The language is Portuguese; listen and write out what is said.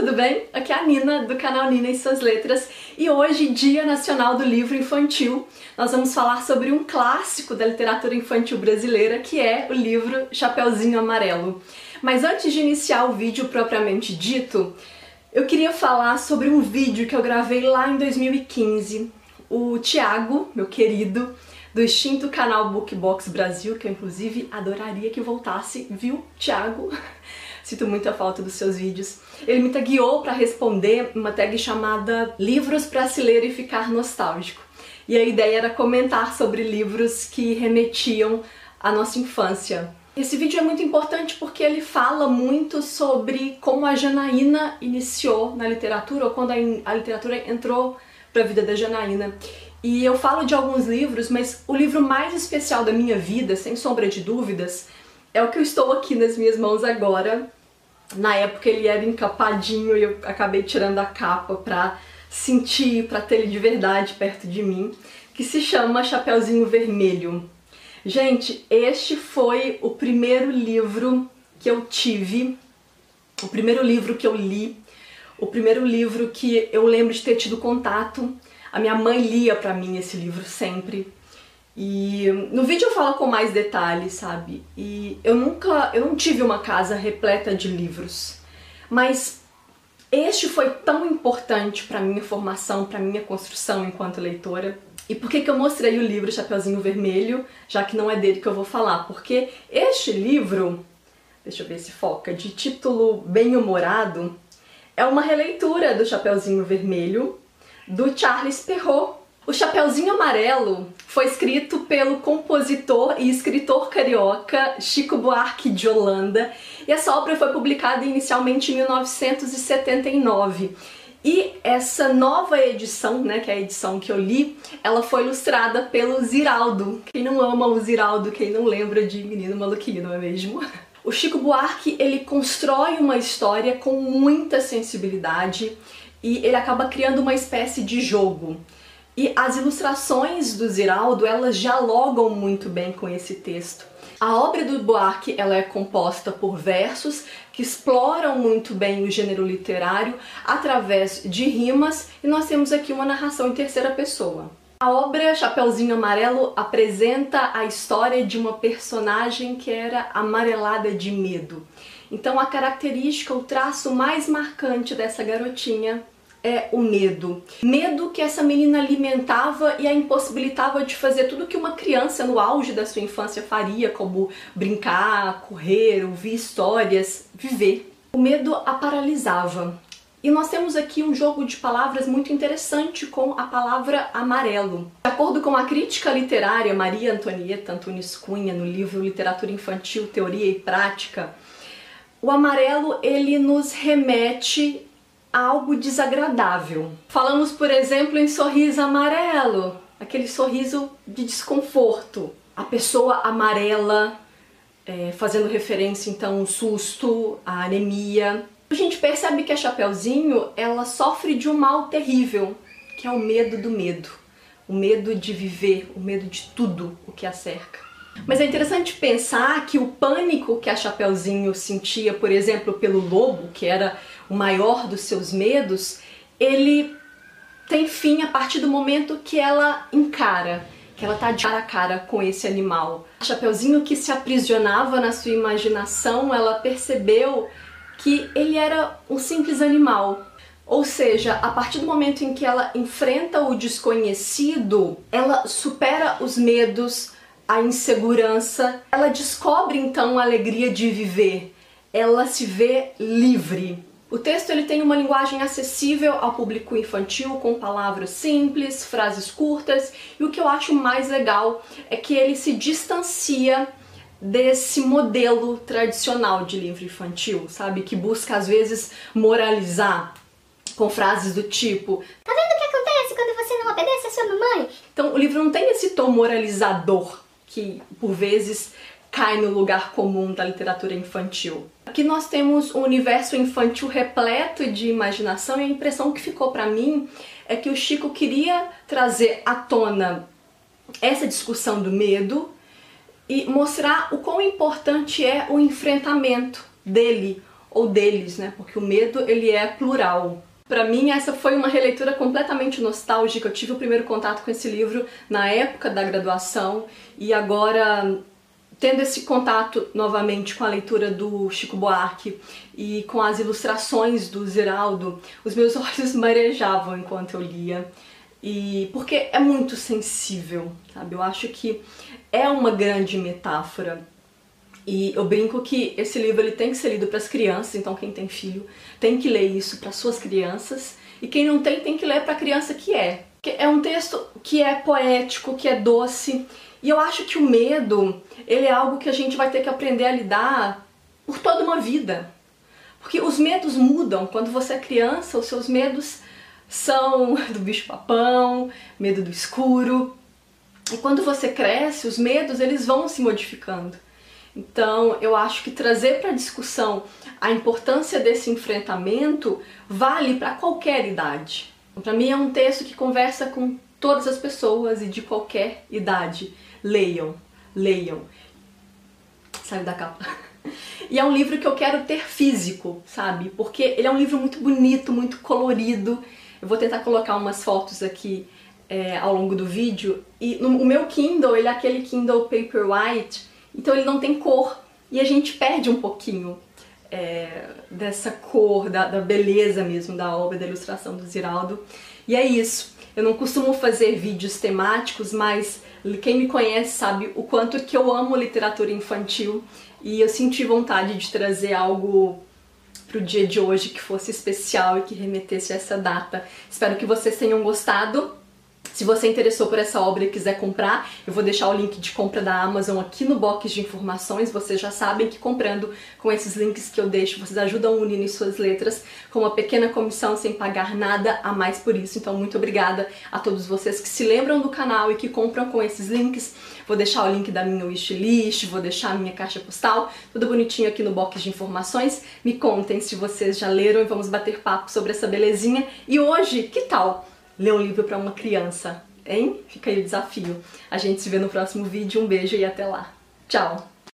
tudo bem? Aqui é a Nina, do canal Nina e Suas Letras, e hoje, Dia Nacional do Livro Infantil, nós vamos falar sobre um clássico da literatura infantil brasileira, que é o livro Chapeuzinho Amarelo. Mas antes de iniciar o vídeo propriamente dito, eu queria falar sobre um vídeo que eu gravei lá em 2015. O Thiago, meu querido, do extinto canal Bookbox Brasil, que eu inclusive adoraria que voltasse, viu, Thiago? Sinto muita falta dos seus vídeos. Ele me tagueou para responder uma tag chamada Livros para se ler e ficar nostálgico. E a ideia era comentar sobre livros que remetiam à nossa infância. Esse vídeo é muito importante porque ele fala muito sobre como a Janaína iniciou na literatura, ou quando a, literatura entrou para a vida da Janaína. E eu falo de alguns livros, mas o livro mais especial da minha vida, sem sombra de dúvidas, é o que eu estou aqui nas minhas mãos agora. Na época ele era encapadinho e eu acabei tirando a capa pra sentir, pra ter ele de verdade perto de mim, que se chama Chapeuzinho Vermelho. Gente, este foi o primeiro livro que eu tive, o primeiro livro que eu li, o primeiro livro que eu lembro de ter tido contato. A minha mãe lia pra mim esse livro sempre. E no vídeo eu falo com mais detalhes, sabe? E eu nunca, eu não tive uma casa repleta de livros, mas este foi tão importante para minha formação, para minha construção enquanto leitora. E por que, que eu mostrei o livro Chapeuzinho Vermelho, já que não é dele que eu vou falar? Porque este livro, deixa eu ver se foca, de título bem-humorado, é uma releitura do Chapeuzinho Vermelho do Charles Perrault, o Chapeuzinho Amarelo foi escrito pelo compositor e escritor carioca Chico Buarque de Holanda e essa obra foi publicada inicialmente em 1979. E essa nova edição, né, que é a edição que eu li, ela foi ilustrada pelo Ziraldo. Quem não ama o Ziraldo, quem não lembra de Menino Maluquinho, não é mesmo? O Chico Buarque, ele constrói uma história com muita sensibilidade e ele acaba criando uma espécie de jogo. E as ilustrações do Ziraldo, elas dialogam muito bem com esse texto. A obra do Buarque ela é composta por versos que exploram muito bem o gênero literário através de rimas e nós temos aqui uma narração em terceira pessoa. A obra Chapeuzinho Amarelo apresenta a história de uma personagem que era amarelada de medo. Então a característica, o traço mais marcante dessa garotinha é o medo. Medo que essa menina alimentava e a impossibilitava de fazer tudo que uma criança no auge da sua infância faria, como brincar, correr, ouvir histórias, viver. O medo a paralisava. E nós temos aqui um jogo de palavras muito interessante com a palavra amarelo. De acordo com a crítica literária Maria Antonieta Antunes Cunha no livro Literatura Infantil, Teoria e Prática, o amarelo ele nos remete algo desagradável. Falamos, por exemplo, em sorriso amarelo, aquele sorriso de desconforto. A pessoa amarela, é, fazendo referência então susto, à anemia. A gente percebe que a Chapeuzinho ela sofre de um mal terrível, que é o medo do medo. O medo de viver, o medo de tudo o que a cerca. Mas é interessante pensar que o pânico que a Chapeuzinho sentia, por exemplo, pelo lobo, que era o maior dos seus medos, ele tem fim a partir do momento que ela encara, que ela tá de cara a cara com esse animal. A Chapeuzinho que se aprisionava na sua imaginação, ela percebeu que ele era um simples animal. Ou seja, a partir do momento em que ela enfrenta o desconhecido, ela supera os medos, a insegurança, ela descobre então a alegria de viver, ela se vê livre. O texto ele tem uma linguagem acessível ao público infantil, com palavras simples, frases curtas, e o que eu acho mais legal é que ele se distancia desse modelo tradicional de livro infantil, sabe? Que busca às vezes moralizar com frases do tipo: Tá vendo o que acontece quando você não obedece a sua mamãe? Então o livro não tem esse tom moralizador que por vezes cai no lugar comum da literatura infantil. Aqui nós temos um universo infantil repleto de imaginação e a impressão que ficou para mim é que o Chico queria trazer à tona essa discussão do medo e mostrar o quão importante é o enfrentamento dele ou deles, né? Porque o medo ele é plural. Para mim, essa foi uma releitura completamente nostálgica. Eu tive o primeiro contato com esse livro na época da graduação e agora tendo esse contato novamente com a leitura do Chico Buarque e com as ilustrações do Ziraldo, os meus olhos marejavam enquanto eu lia. E porque é muito sensível, sabe? Eu acho que é uma grande metáfora. E eu brinco que esse livro ele tem que ser lido para as crianças, então quem tem filho tem que ler isso para suas crianças, e quem não tem tem que ler para a criança que é. É um texto que é poético, que é doce, e eu acho que o medo, ele é algo que a gente vai ter que aprender a lidar por toda uma vida. Porque os medos mudam. Quando você é criança, os seus medos são do bicho-papão, medo do escuro. E quando você cresce, os medos eles vão se modificando. Então, eu acho que trazer para discussão a importância desse enfrentamento vale para qualquer idade. Para mim é um texto que conversa com todas as pessoas e de qualquer idade. Leiam, leiam. Saiu da capa. E é um livro que eu quero ter físico, sabe? Porque ele é um livro muito bonito, muito colorido. Eu vou tentar colocar umas fotos aqui é, ao longo do vídeo. E no, o meu Kindle, ele é aquele Kindle Paperwhite, então ele não tem cor. E a gente perde um pouquinho é, dessa cor, da, da beleza mesmo da obra, da ilustração do Ziraldo. E é isso. Eu não costumo fazer vídeos temáticos, mas quem me conhece sabe o quanto que eu amo literatura infantil e eu senti vontade de trazer algo pro dia de hoje que fosse especial e que remetesse a essa data. Espero que vocês tenham gostado. Se você interessou por essa obra e quiser comprar, eu vou deixar o link de compra da Amazon aqui no box de informações. Vocês já sabem que comprando com esses links que eu deixo, vocês ajudam o Unino em suas letras com uma pequena comissão sem pagar nada a mais por isso. Então, muito obrigada a todos vocês que se lembram do canal e que compram com esses links. Vou deixar o link da minha wishlist, vou deixar a minha caixa postal, tudo bonitinho aqui no box de informações. Me contem se vocês já leram e vamos bater papo sobre essa belezinha. E hoje, que tal? Ler um livro para uma criança, hein? Fica aí o desafio. A gente se vê no próximo vídeo. Um beijo e até lá. Tchau!